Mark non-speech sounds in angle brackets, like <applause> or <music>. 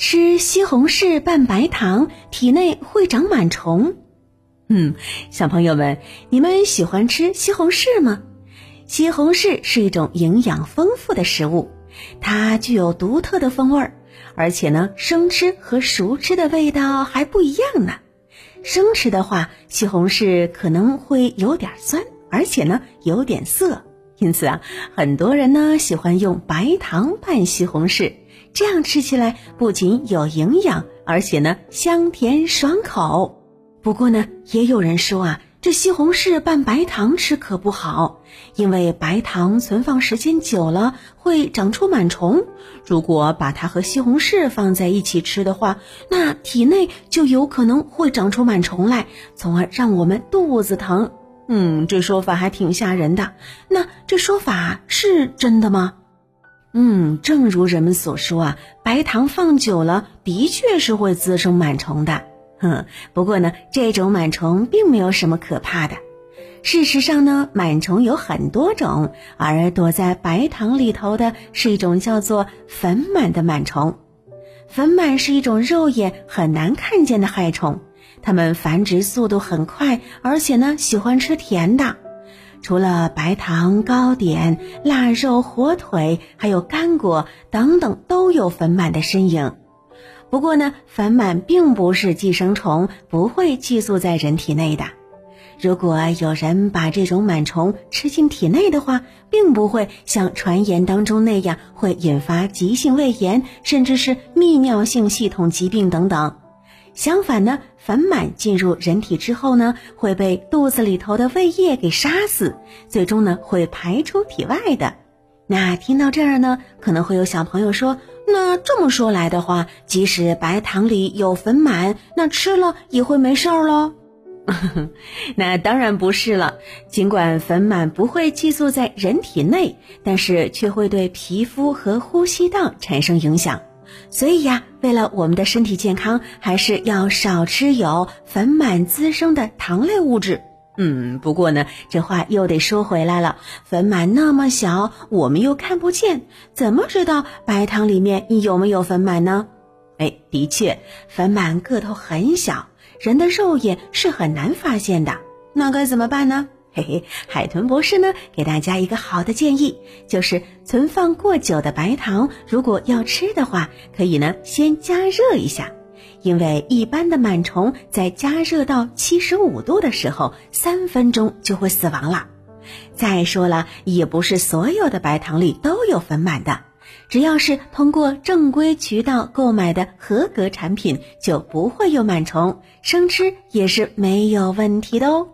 吃西红柿拌白糖，体内会长螨虫。嗯，小朋友们，你们喜欢吃西红柿吗？西红柿是一种营养丰富的食物，它具有独特的风味儿，而且呢，生吃和熟吃的味道还不一样呢。生吃的话，西红柿可能会有点酸，而且呢，有点涩，因此啊，很多人呢喜欢用白糖拌西红柿。这样吃起来不仅有营养，而且呢香甜爽口。不过呢，也有人说啊，这西红柿拌白糖吃可不好，因为白糖存放时间久了会长出螨虫。如果把它和西红柿放在一起吃的话，那体内就有可能会长出螨虫来，从而让我们肚子疼。嗯，这说法还挺吓人的。那这说法是真的吗？嗯，正如人们所说啊，白糖放久了的确是会滋生螨虫的。哼，不过呢，这种螨虫并没有什么可怕的。事实上呢，螨虫有很多种，而躲在白糖里头的是一种叫做粉螨的螨虫。粉螨是一种肉眼很难看见的害虫，它们繁殖速度很快，而且呢，喜欢吃甜的。除了白糖、糕点、腊肉、火腿，还有干果等等，都有粉螨的身影。不过呢，粉螨并不是寄生虫，不会寄宿在人体内的。如果有人把这种螨虫吃进体内的话，并不会像传言当中那样会引发急性胃炎，甚至是泌尿性系统疾病等等。相反呢，粉螨进入人体之后呢，会被肚子里头的胃液给杀死，最终呢会排出体外的。那听到这儿呢，可能会有小朋友说：“那这么说来的话，即使白糖里有粉螨，那吃了也会没事儿喽？” <laughs> 那当然不是了。尽管粉螨不会寄宿在人体内，但是却会对皮肤和呼吸道产生影响。所以呀，为了我们的身体健康，还是要少吃有粉螨滋生的糖类物质。嗯，不过呢，这话又得说回来了，粉螨那么小，我们又看不见，怎么知道白糖里面有没有粉螨呢？哎，的确，粉螨个头很小，人的肉眼是很难发现的。那该怎么办呢？嘿嘿，海豚博士呢，给大家一个好的建议，就是存放过久的白糖，如果要吃的话，可以呢先加热一下，因为一般的螨虫在加热到七十五度的时候，三分钟就会死亡了。再说了，也不是所有的白糖里都有粉螨的，只要是通过正规渠道购买的合格产品，就不会有螨虫，生吃也是没有问题的哦。